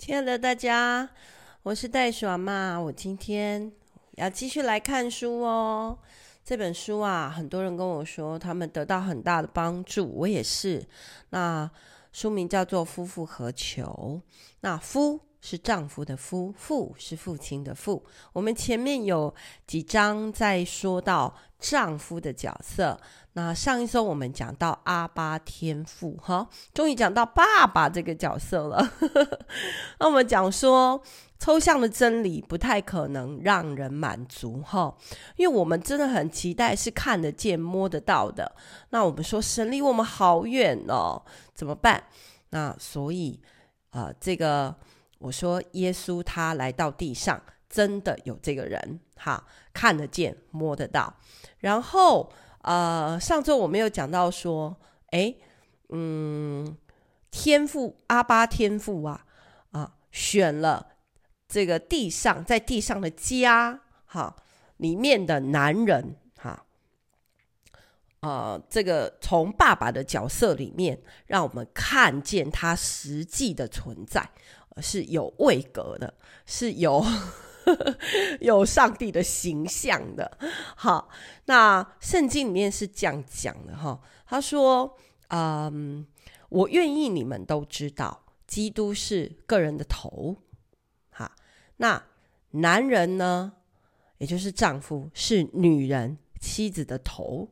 亲爱的大家，我是袋鼠阿妈。我今天要继续来看书哦。这本书啊，很多人跟我说他们得到很大的帮助，我也是。那书名叫做《夫复何求》。那夫是丈夫的夫，父是父亲的父。我们前面有几章在说到丈夫的角色。那上一周我们讲到阿巴天父，哈，终于讲到爸爸这个角色了。那我们讲说，抽象的真理不太可能让人满足，哈，因为我们真的很期待是看得见、摸得到的。那我们说神离我们好远哦，怎么办？那所以，呃，这个我说耶稣他来到地上，真的有这个人，哈，看得见、摸得到，然后。呃，上周我们有讲到说，诶，嗯，天父阿巴天父啊，啊，选了这个地上在地上的家，哈，里面的男人，哈，呃，这个从爸爸的角色里面，让我们看见他实际的存在，是有位格的，是有。有上帝的形象的，好，那圣经里面是这样讲的哈，他说，嗯，我愿意你们都知道，基督是个人的头，好，那男人呢，也就是丈夫是女人妻子的头，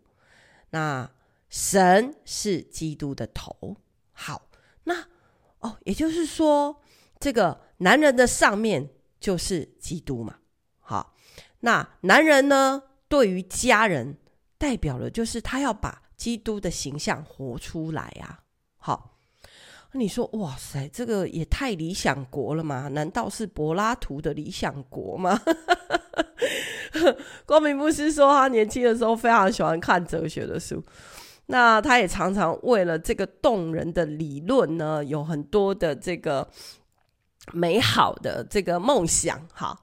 那神是基督的头，好，那哦，也就是说，这个男人的上面。就是基督嘛，好，那男人呢，对于家人代表了，就是他要把基督的形象活出来啊。好，你说哇塞，这个也太理想国了嘛？难道是柏拉图的理想国吗？光明牧师说，他年轻的时候非常喜欢看哲学的书，那他也常常为了这个动人的理论呢，有很多的这个。美好的这个梦想，哈，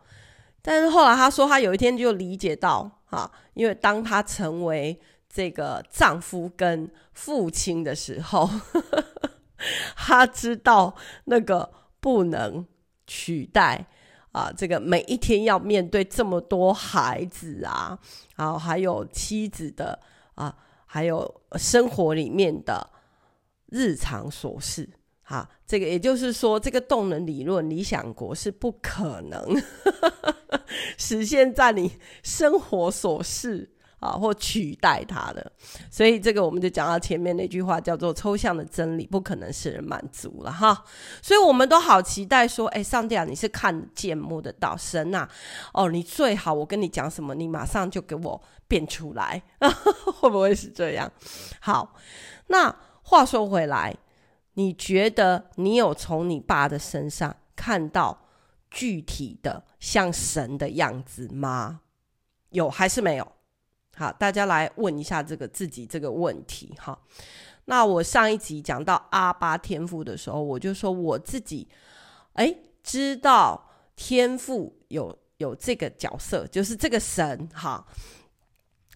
但是后来他说，他有一天就理解到，哈，因为当他成为这个丈夫跟父亲的时候，呵 呵他知道那个不能取代啊，这个每一天要面对这么多孩子啊，然后还有妻子的啊，还有生活里面的日常琐事。好，这个也就是说，这个动能理论理想国是不可能 实现在你生活琐事啊或取代它的，所以这个我们就讲到前面那句话，叫做抽象的真理不可能使人满足了哈。所以我们都好期待说，哎，上帝啊，你是看见摸得到神呐、啊，哦，你最好我跟你讲什么，你马上就给我变出来，会不会是这样？好，那话说回来。你觉得你有从你爸的身上看到具体的像神的样子吗？有还是没有？好，大家来问一下这个自己这个问题哈。那我上一集讲到阿巴天赋的时候，我就说我自己哎知道天赋有有这个角色，就是这个神哈。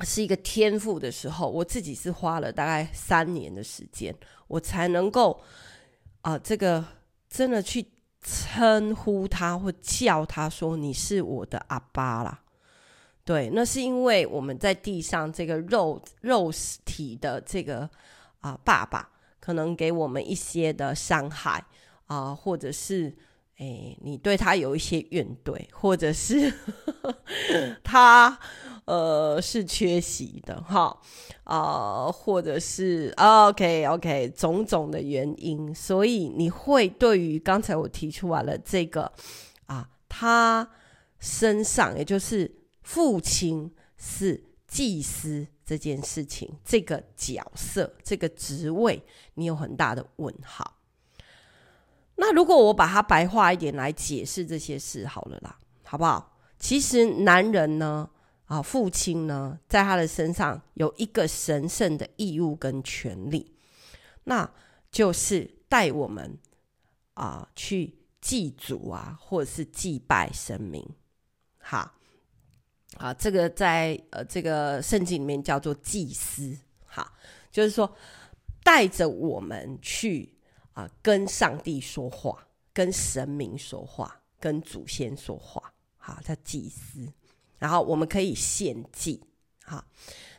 是一个天赋的时候，我自己是花了大概三年的时间，我才能够啊、呃，这个真的去称呼他或叫他说，你是我的阿爸啦。对，那是因为我们在地上这个肉肉体的这个啊、呃、爸爸，可能给我们一些的伤害啊、呃，或者是哎你对他有一些怨怼，或者是 他。呃，是缺席的哈，啊、或者是啊 OK OK 种种的原因，所以你会对于刚才我提出来了这个啊，他身上也就是父亲是祭司这件事情，这个角色这个职位，你有很大的问号。那如果我把它白话一点来解释这些事好了啦，好不好？其实男人呢？啊，父亲呢，在他的身上有一个神圣的义务跟权利，那就是带我们啊去祭祖啊，或者是祭拜神明。好，啊，这个在呃这个圣经里面叫做祭司。好，就是说带着我们去啊跟上帝说话。跟神明说话，跟祖先说话，好，叫祭司。然后我们可以献祭，好，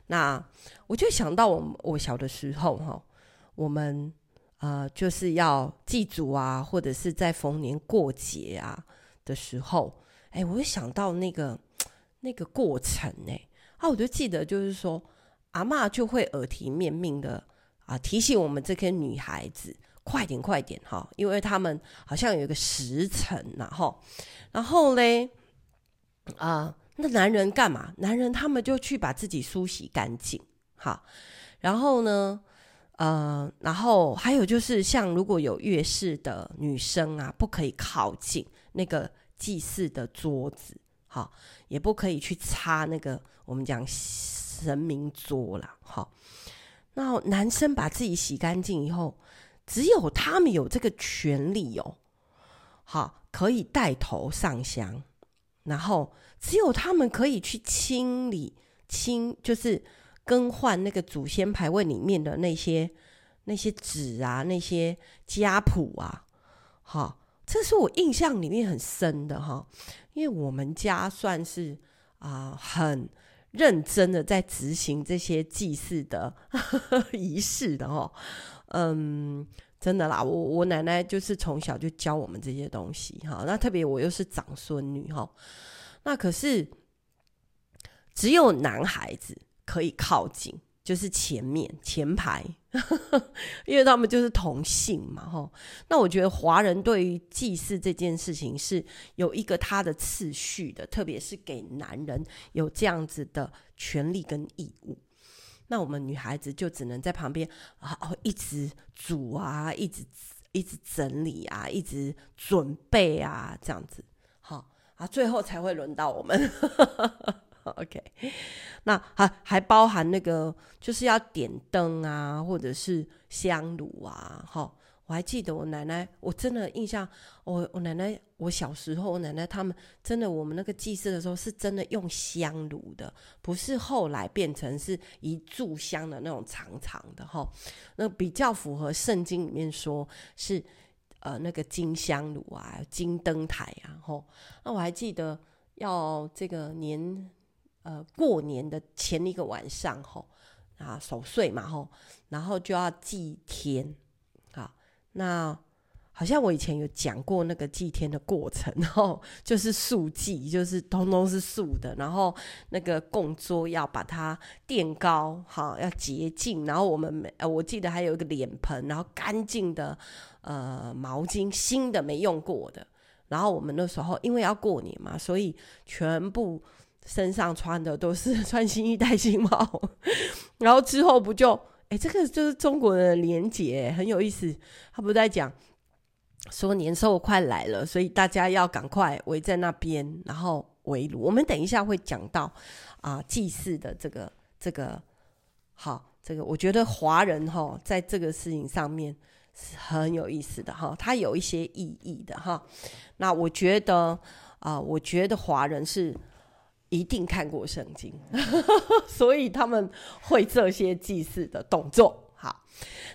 那我就想到我我小的时候哈，我们呃就是要祭祖啊，或者是在逢年过节啊的时候，哎，我就想到那个那个过程呢，啊，我就记得就是说，阿嬷就会耳提面命的啊提醒我们这些女孩子快点快点哈，因为他们好像有一个时辰然后，然后嘞啊。那男人干嘛？男人他们就去把自己梳洗干净，好，然后呢，呃，然后还有就是，像如果有月事的女生啊，不可以靠近那个祭祀的桌子，好，也不可以去擦那个我们讲神明桌了，好。那男生把自己洗干净以后，只有他们有这个权利哦，好，可以带头上香，然后。只有他们可以去清理清，就是更换那个祖先牌位里面的那些那些纸啊，那些家谱啊，哈，这是我印象里面很深的哈，因为我们家算是啊、很认真的在执行这些祭祀的 仪式的哈，嗯，真的啦，我我奶奶就是从小就教我们这些东西哈，那特别我又是长孙女哈。那可是只有男孩子可以靠近，就是前面前排，因为他们就是同性嘛，吼。那我觉得华人对于祭祀这件事情是有一个他的次序的，特别是给男人有这样子的权利跟义务。那我们女孩子就只能在旁边啊，一直煮啊，一直一直整理啊，一直准备啊，这样子。啊，最后才会轮到我们。OK，那还还包含那个，就是要点灯啊，或者是香炉啊。哈，我还记得我奶奶，我真的印象，我我奶奶，我小时候，我奶奶他们真的，我们那个祭祀的时候是真的用香炉的，不是后来变成是一炷香的那种长长的哈。那比较符合圣经里面说是。呃，那个金香炉啊，金灯台啊，吼，那我还记得要这个年，呃，过年的前一个晚上，吼，啊，守岁嘛，吼，然后就要祭天，啊，那。好像我以前有讲过那个祭天的过程，然后就是素祭，就是通通是素的，然后那个供桌要把它垫高，好，要洁净，然后我们每呃，我记得还有一个脸盆，然后干净的呃毛巾，新的没用过的，然后我们那时候因为要过年嘛，所以全部身上穿的都是 穿新衣戴新帽，然后之后不就哎，这个就是中国人的廉洁，很有意思，他不在讲。说年兽快来了，所以大家要赶快围在那边，然后围炉。我们等一下会讲到啊、祭祀的这个这个好，这个我觉得华人哈，在这个事情上面是很有意思的哈，它有一些意义的哈。那我觉得啊、我觉得华人是一定看过圣经，所以他们会这些祭祀的动作。好，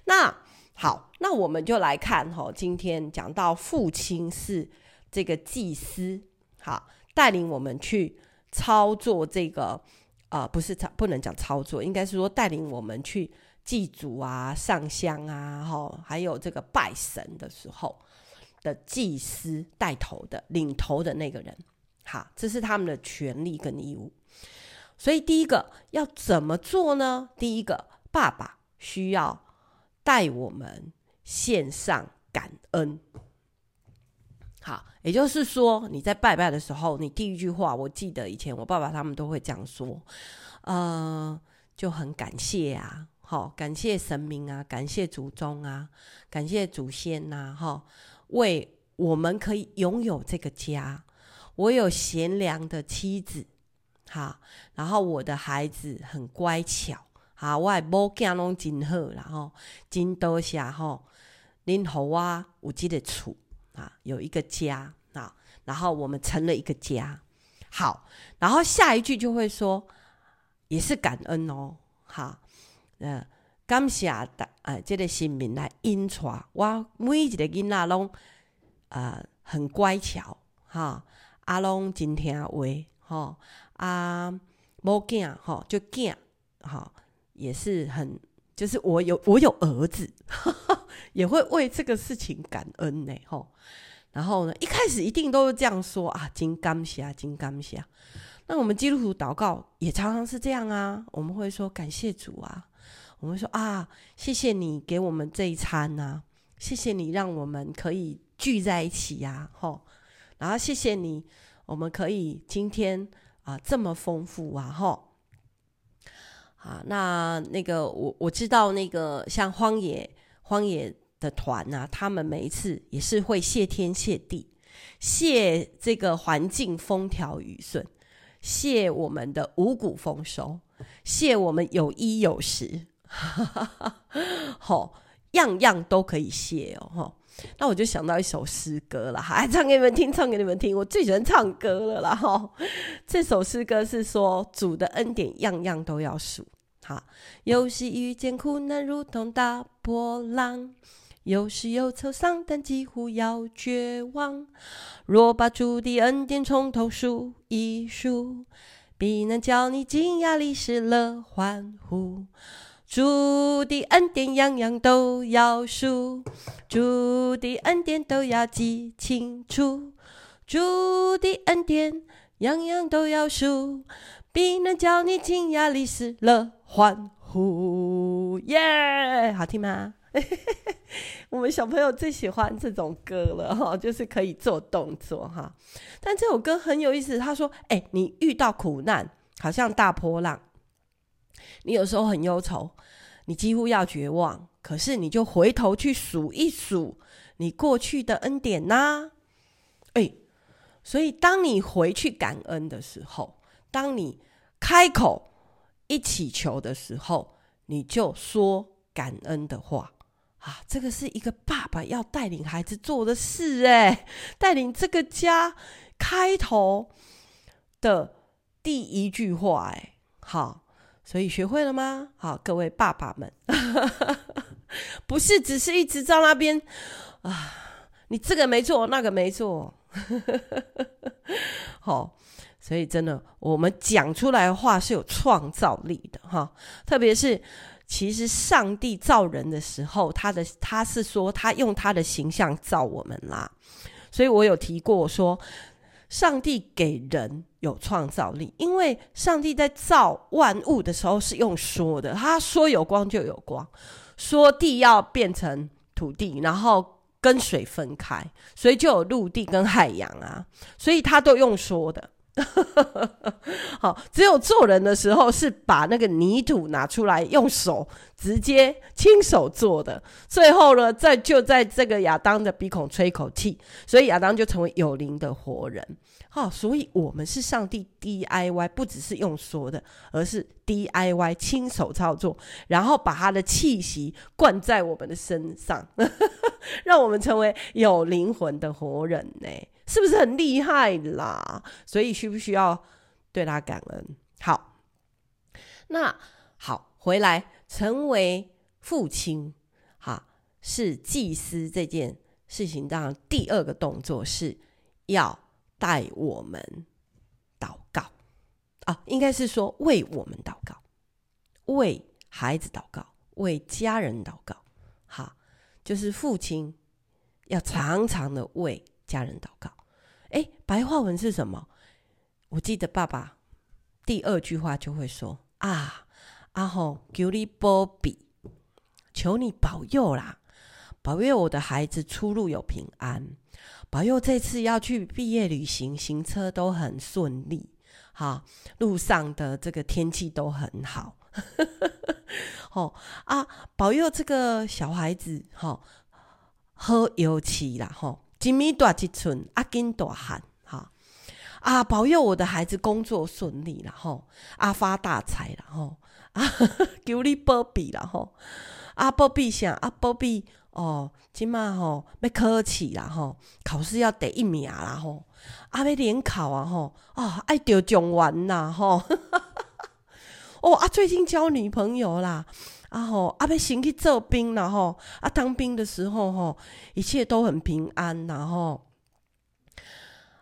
那。好，那我们就来看哈，今天讲到父亲是这个祭司，好，带领我们去操作这个，呃，不是操，不能讲操作，应该是说带领我们去祭祖啊、上香啊，哈，还有这个拜神的时候的祭司带头的、领头的那个人，好，这是他们的权利跟义务。所以第一个要怎么做呢？第一个，爸爸需要。带我们献上感恩，好，也就是说，你在拜拜的时候，你第一句话，我记得以前我爸爸他们都会这样说，呃，就很感谢啊，好，感谢神明啊，感谢祖宗啊，感谢祖先呐，哈，为我们可以拥有这个家，我有贤良的妻子，好，然后我的孩子很乖巧。好，我诶某囝拢真好，然后真多谢吼，恁互我，有这个厝啊，有一个家啊，然后我们成了一个家。好，然后下一句就会说，也是感恩哦，哈，呃，感谢的，哎，这个神明来引带我，每一个囡仔拢啊、很乖巧哈，阿拢真听话哈，啊某囝哈就囝哈也是很，就是我有我有儿子，呵 呵也会为这个事情感恩呢吼。然后呢，一开始一定都是这样说啊，真感谢，真感谢。那我们基督徒祷告也常常是这样啊，我们会说感谢主啊，我们说啊，谢谢你给我们这一餐啊，谢谢你让我们可以聚在一起呀，吼，然后谢谢你，我们可以今天啊这么丰富啊，吼，啊，那那个我我知道那个像荒野荒野。的团啊，他们每一次也是会谢天谢地，谢这个环境风调雨顺，谢我们的五谷丰收，谢我们有衣有食，哈好，样样都可以谢哦，哈。那我就想到一首诗歌了，还唱给你们听，唱给你们听。我最喜欢唱歌了啦，哈。这首诗歌是说主的恩典样样都要数，好，有时遇见苦难如同大波浪。有时有愁伤，但几乎要绝望。若把主的恩典从头数一数，必能叫你惊讶历史了欢呼。主的恩典样样都要数，主的恩典都要记清楚。主的恩典样样都要数，必能叫你惊讶历史了欢呼。耶、好听吗？我们小朋友最喜欢这种歌了哈，就是可以做动作哈。但这首歌很有意思，他说：“哎，你遇到苦难，好像大波浪，你有时候很忧愁，你几乎要绝望，可是你就回头去数一数你过去的恩典呐。哎，所以当你回去感恩的时候，当你开口一祈求的时候，你就说感恩的话。”啊，这个是一个爸爸要带领孩子做的事哎，带领这个家开头的第一句话哎，好，所以学会了吗？好，各位爸爸们，不是只是一直在那边啊，你这个没做，那个没做，好，所以真的，我们讲出来的话是有创造力的哈，特别是。其实上帝造人的时候，他的他是说他用他的形象造我们啦，所以我有提过说，上帝给人有创造力，因为上帝在造万物的时候是用说的，他说有光就有光，说地要变成土地，然后跟水分开，所以就有陆地跟海洋啊，所以他都用说的。好，只有做人的时候是把那个泥土拿出来，用手直接亲手做的。最后呢，在就在这个亚当的鼻孔吹一口气，所以亚当就成为有灵的活人。好，所以我们是上帝 DIY，不只是用说的，而是 DIY 亲手操作，然后把他的气息灌在我们的身上，让我们成为有灵魂的活人呢。是不是很厉害啦？所以需不需要对他感恩？好，那好，回来成为父亲，哈，是祭司这件事情当中第二个动作是要带我们祷告啊，应该是说为我们祷告，为孩子祷告，为家人祷告，哈，就是父亲要常常的为家人祷告。哎，白话文是什么？我记得爸爸第二句话就会说：“啊，阿吼，求你保庇，求你保佑啦，保佑我的孩子出入有平安，保佑这次要去毕业旅行，行车都很顺利，哈，路上的这个天气都很好，哦啊，保佑这个小孩子，哈，喝油漆啦，哈。”吉米大吉村，阿金大汉，哈。啊！保佑我的孩子工作顺利，然后啊发大财，然后啊 求你保庇，然后啊保庇啥？啊保庇哦，今嘛吼要考试啦吼，考试要第一名啦吼，啊要联考啊吼，啊爱得状元啦吼，哦啊最近交女朋友啦。啊吼，阿要先去做兵，然后啊当兵的时候吼，一切都很平安，然后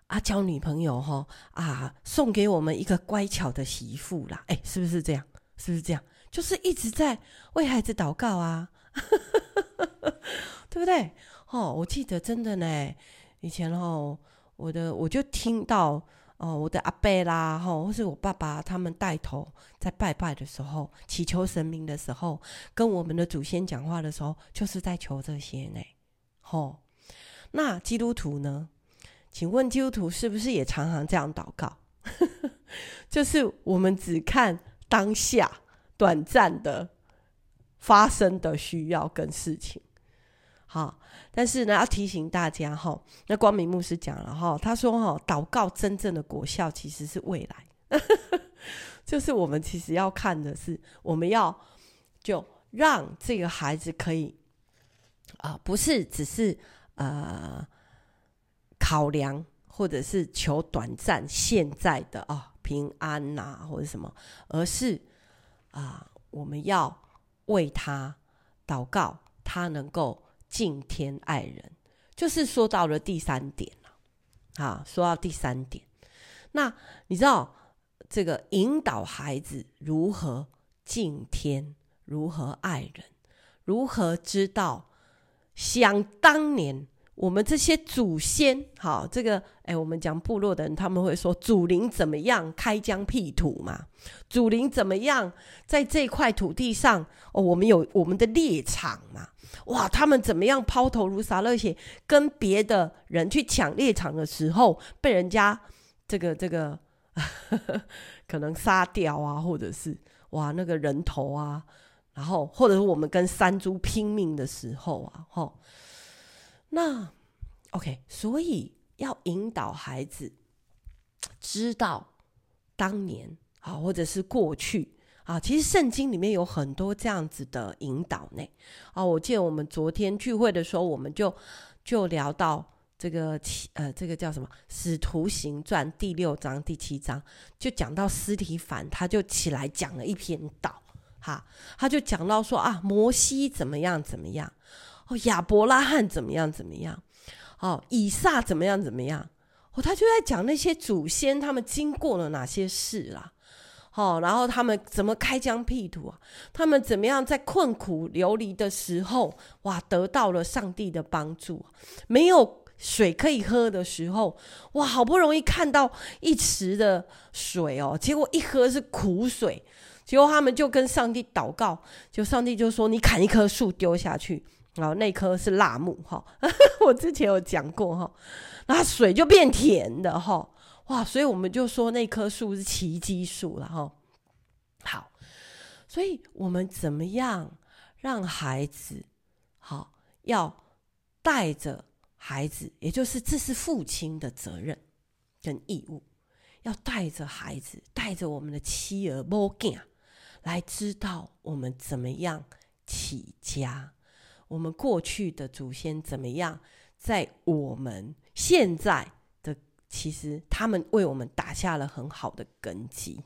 啊交女朋友吼啊送给我们一个乖巧的媳妇啦，哎，是不是这样？是不是这样？就是一直在为孩子祷告啊，对不对？哦，我记得真的呢，以前吼，我的我就听到。哦，我的阿伯啦，吼，或是我爸爸他们带头在拜拜的时候，祈求神明的时候，跟我们的祖先讲话的时候，就是在求这些呢。吼，那基督徒呢？请问基督徒是不是也常常这样祷告？就是我们只看当下短暂的发生的需要跟事情。好，但是呢，要提醒大家哈，那光明牧师讲了哈，他说哈，祷告真正的果效其实是未来，就是我们其实要看的是，我们要就让这个孩子可以啊、不是只是呃考量或者是求短暂现在的啊、平安呐、或者什么，而是啊、我们要为他祷告，他能够。敬天爱人，就是说到了第三点了。啊，说到第三点，那你知道这个引导孩子如何敬天，如何爱人，如何知道想当年。我们这些祖先，好，这个，哎，我们讲部落的人，他们会说祖灵怎么样开疆辟土嘛？祖灵怎么样在这块土地上？哦，我们有我们的猎场嘛？哇，他们怎么样抛头颅洒热血，跟别的人去抢猎场的时候，被人家这个这个呵呵 可能杀掉啊，或者是哇那个人头啊，然后或者是我们跟山猪拼命的时候啊，吼。那，OK，所以要引导孩子知道当年啊，或者是过去啊，其实圣经里面有很多这样子的引导呢。啊，我记得我们昨天聚会的时候，我们就就聊到这个呃，这个叫什么《使徒行传》第六章、第七章，就讲到司提反，他就起来讲了一篇道，哈，他就讲到说啊，摩西怎么样怎么样。哦，亚伯拉罕怎么样怎么样？哦，以撒怎么样怎么样？哦，他就在讲那些祖先他们经过了哪些事啦。哦，然后他们怎么开疆辟土啊？他们怎么样在困苦流离的时候，哇，得到了上帝的帮助？没有水可以喝的时候，哇，好不容易看到一池的水哦，结果一喝是苦水，结果他们就跟上帝祷告，就上帝就说：“你砍一棵树丢下去。”哦，那棵是辣木哈，我之前有讲过哈，那水就变甜的哈，哇，所以我们就说那棵树是奇迹树了哈。好，所以我们怎么样让孩子好，要带着孩子，也就是这是父亲的责任跟义务，要带着孩子，带着我们的妻儿某囝来知道我们怎么样起家。我们过去的祖先怎么样？在我们现在的，其实他们为我们打下了很好的根基。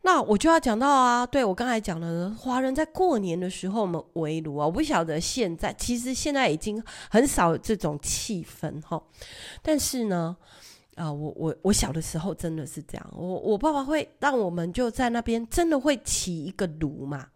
那我就要讲到啊，对，我刚才讲了，华人在过年的时候我们围炉啊，我不晓得现在，其实现在已经很少这种气氛哈。但是呢，啊、我我我小的时候真的是这样，我我爸爸会让我们就在那边真的会起一个炉嘛。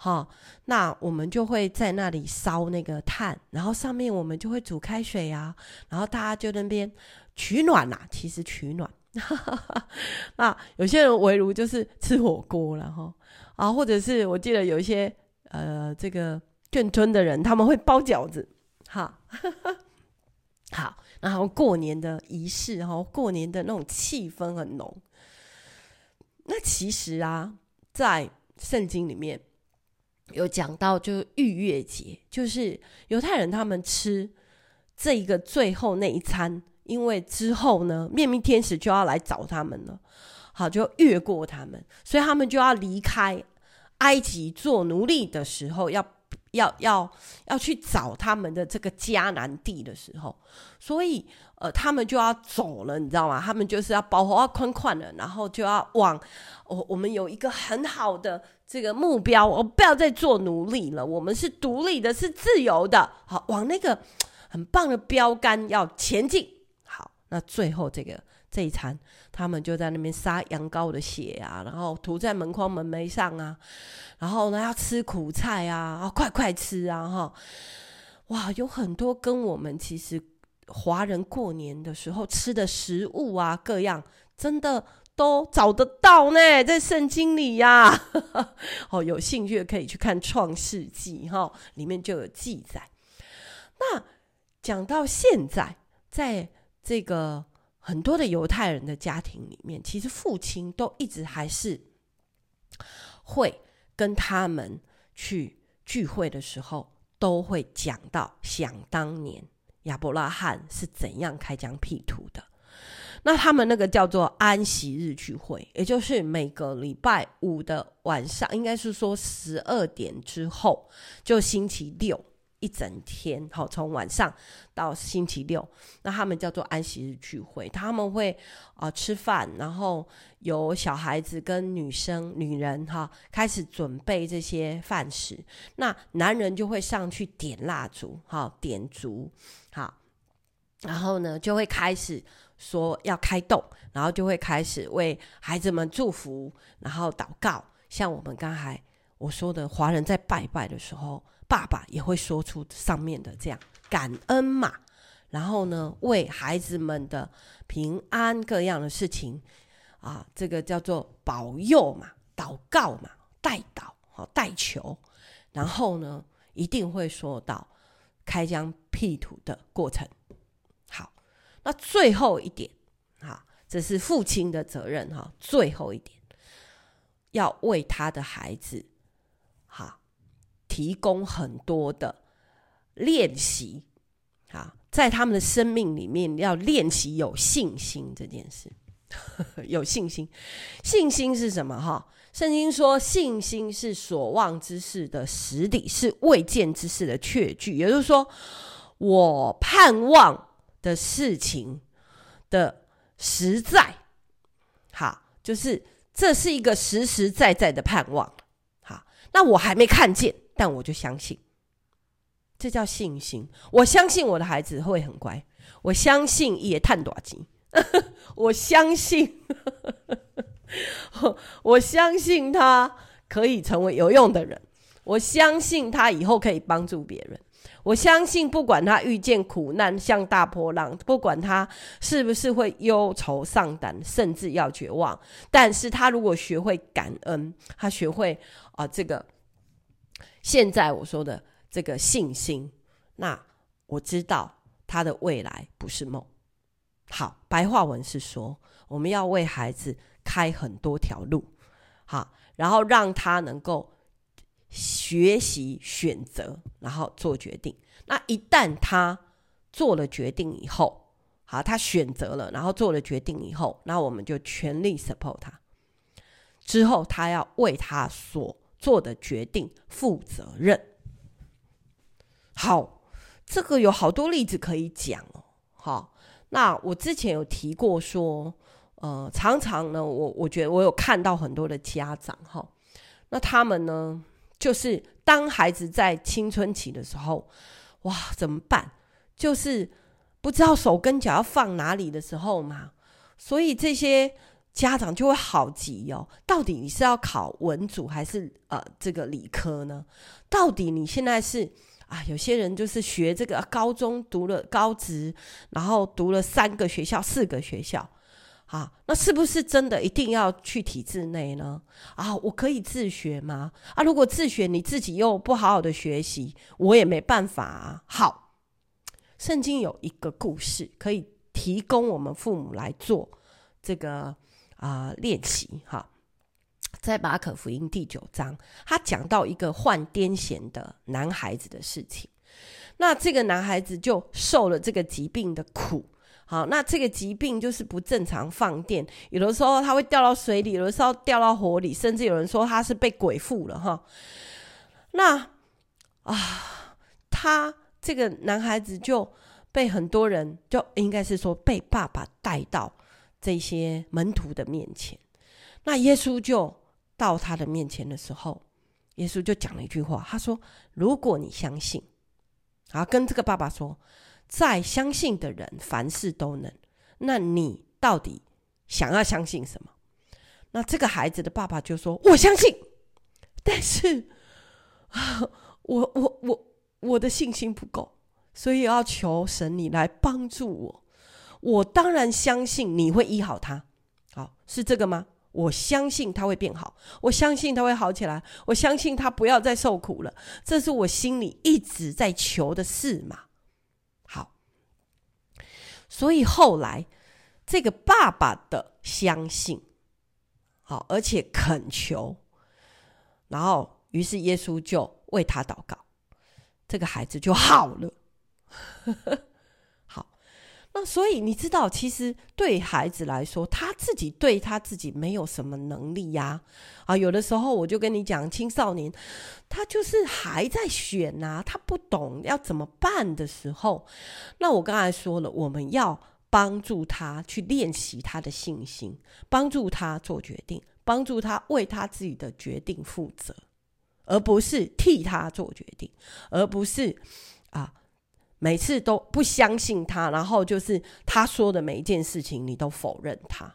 好，那我们就会在那里烧那个炭，然后上面我们就会煮开水啊，然后大家就那边取暖呐、啊，其实取暖。那有些人围炉就是吃火锅了哈，啊，或者是我记得有一些呃这个眷村的人他们会包饺子，哈，好，然后过年的仪式，然后过年的那种气氛很浓。那其实啊，在圣经里面。有讲到，就是逾越节，就是犹太人他们吃这一个最后那一餐，因为之后呢，灭命天使就要来找他们了，好，就越过他们，所以他们就要离开埃及做奴隶的时候，要要要要去找他们的这个迦南地的时候，所以呃，他们就要走了，你知道吗？他们就是要包袱要宽宽的，然后就要往我我们有一个很好的。这个目标，我不要再做奴隶了，我们是独立的，是自由的，好，往那个很棒的标杆要前进。好，那最后这个这一餐，他们就在那边撒羊羔的血啊，然后涂在门框门楣上啊，然后呢要吃苦菜啊，啊，快快吃啊，哈，哇，有很多跟我们其实华人过年的时候吃的食物啊，各样真的。都找得到呢，在圣经里呀、啊。哦，有兴趣可以去看《创世纪》哈，里面就有记载。那讲到现在，在这个很多的犹太人的家庭里面，其实父亲都一直还是会跟他们去聚会的时候，都会讲到想当年亚伯拉罕是怎样开疆辟土的。那他们那个叫做安息日聚会，也就是每个礼拜五的晚上，应该是说十二点之后，就星期六一整天，好，从晚上到星期六，那他们叫做安息日聚会。他们会啊、吃饭，然后有小孩子跟女生、女人哈开始准备这些饭食，那男人就会上去点蜡烛，哈，点烛，好，然后呢就会开始。说要开动，然后就会开始为孩子们祝福，然后祷告。像我们刚才我说的，华人在拜拜的时候，爸爸也会说出上面的这样感恩嘛。然后呢，为孩子们的平安各样的事情啊，这个叫做保佑嘛，祷告嘛，代祷好代求。然后呢，一定会说到开疆辟土的过程。那最后一点，哈，这是父亲的责任，哈。最后一点，要为他的孩子，哈，提供很多的练习，哈，在他们的生命里面要练习有信心这件事。有信心，信心是什么？哈，圣经说，信心是所望之事的实底，是未见之事的确据。也就是说，我盼望。的事情的实在，好，就是这是一个实实在在的盼望，好，那我还没看见，但我就相信，这叫信心。我相信我的孩子会很乖，我相信也探多金，我相信，我相信他可以成为有用的人，我相信他以后可以帮助别人。我相信，不管他遇见苦难像大波浪，不管他是不是会忧愁丧胆，甚至要绝望，但是他如果学会感恩，他学会啊、这个现在我说的这个信心，那我知道他的未来不是梦。好，白话文是说，我们要为孩子开很多条路，好，然后让他能够。学习选择，然后做决定。那一旦他做了决定以后，好，他选择了，然后做了决定以后，那我们就全力 support 他。之后，他要为他所做的决定负责任。好，这个有好多例子可以讲哦。好，那我之前有提过说，呃，常常呢，我我觉得我有看到很多的家长哈，那他们呢？就是当孩子在青春期的时候，哇，怎么办？就是不知道手跟脚要放哪里的时候嘛，所以这些家长就会好急哦。到底你是要考文组还是呃这个理科呢？到底你现在是啊？有些人就是学这个高中读了高职，然后读了三个学校、四个学校。啊，那是不是真的一定要去体制内呢？啊，我可以自学吗？啊，如果自学你自己又不好好的学习，我也没办法啊。好，圣经有一个故事可以提供我们父母来做这个啊、练习。哈，在马可福音第九章，他讲到一个患癫痫的男孩子的事情。那这个男孩子就受了这个疾病的苦。好，那这个疾病就是不正常放电，有的时候他会掉到水里，有的时候掉到火里，甚至有人说他是被鬼附了哈。那啊，他这个男孩子就被很多人，就应该是说被爸爸带到这些门徒的面前。那耶稣就到他的面前的时候，耶稣就讲了一句话，他说：“如果你相信，啊，跟这个爸爸说，在相信的人凡事都能。那你到底想要相信什么？”那这个孩子的爸爸就说：“我相信，但是啊，我我我我的信心不够，所以要求神你来帮助我。我当然相信你会医好他，好，是这个吗？”我相信他会变好，我相信他会好起来，我相信他不要再受苦了。这是我心里一直在求的事嘛。所以后来这个爸爸的相信，好，而且恳求，然后于是耶稣就为他祷告，这个孩子就好了。所以你知道，其实对孩子来说，他自己对他自己没有什么能力呀。啊，有的时候我就跟你讲，青少年他就是还在选呐，他不懂要怎么办的时候，那我刚才说了，我们要帮助他去练习他的信心，帮助他做决定，帮助他为他自己的决定负责，而不是替他做决定，而不是啊。每次都不相信他，然后就是他说的每一件事情，你都否认他，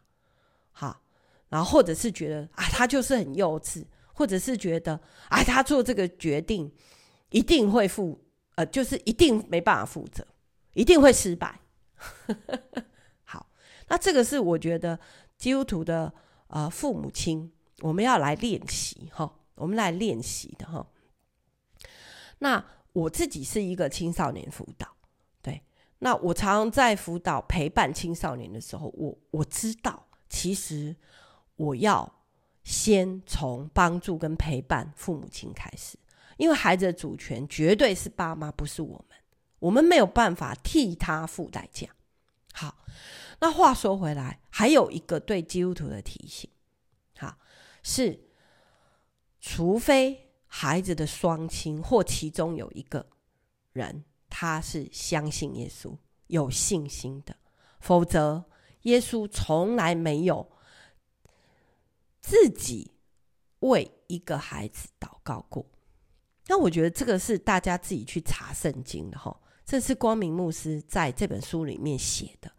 好，然后或者是觉得啊，他就是很幼稚，或者是觉得啊，他做这个决定一定会负，呃，就是一定没办法负责，一定会失败。好，那这个是我觉得基督徒的呃父母亲，我们要来练习哈，我们来练习的哈，那。我自己是一个青少年辅导，对，那我常常在辅导陪伴青少年的时候，我我知道，其实我要先从帮助跟陪伴父母亲开始，因为孩子的主权绝对是爸妈，不是我们，我们没有办法替他付代价。好，那话说回来，还有一个对基督徒的提醒，好，是除非。孩子的双亲或其中有一个人，他是相信耶稣、有信心的，否则耶稣从来没有自己为一个孩子祷告过。那我觉得这个是大家自己去查圣经的哈，这是光明牧师在这本书里面写的。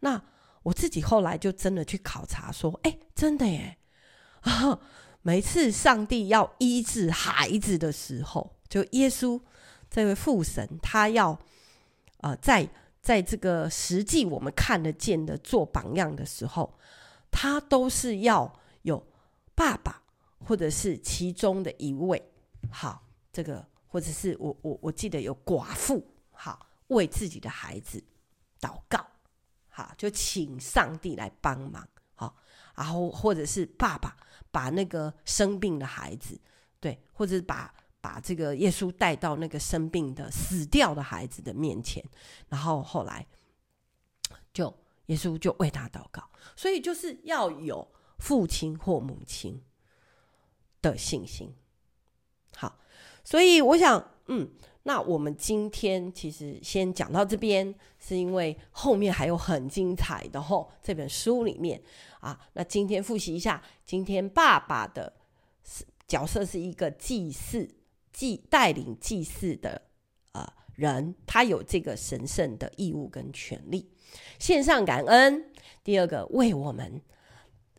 那我自己后来就真的去考察说，哎，真的耶。每次上帝要医治孩子的时候，就耶稣这位父神，他要呃在在这个实际我们看得见的做榜样的时候，他都是要有爸爸或者是其中的一位，好，这个或者是我我我记得有寡妇，好，为自己的孩子祷告，好，就请上帝来帮忙，然后或者是爸爸。把那个生病的孩子，对，或者是把把这个耶稣带到那个生病的死掉的孩子的面前，然后后来就耶稣就为他祷告，所以就是要有父亲或母亲的信心。好，所以我想，嗯。那我们今天其实先讲到这边，是因为后面还有很精彩的吼，这本书里面啊，那今天复习一下，今天爸爸的角色是一个祭祀，祭带领祭祀的呃人，他有这个神圣的义务跟权利，献上感恩。第二个，为我们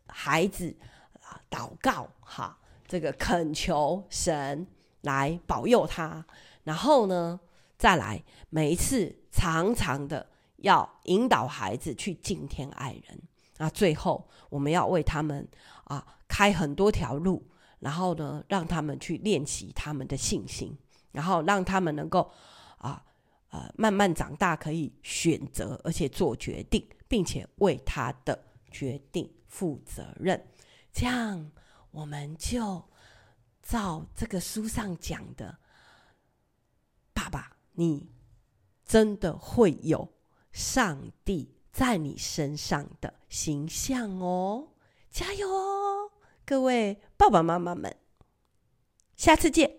孩子啊祷告，哈，这个恳求神来保佑他。然后呢，再来每一次常常的要引导孩子去敬天爱人那，最后我们要为他们啊开很多条路，然后呢让他们去练习他们的信心，然后让他们能够啊呃慢慢长大，可以选择而且做决定，并且为他的决定负责任。这样我们就照这个书上讲的。爸爸，你真的会有上帝在你身上的形象哦！加油哦，各位爸爸妈妈们，下次见。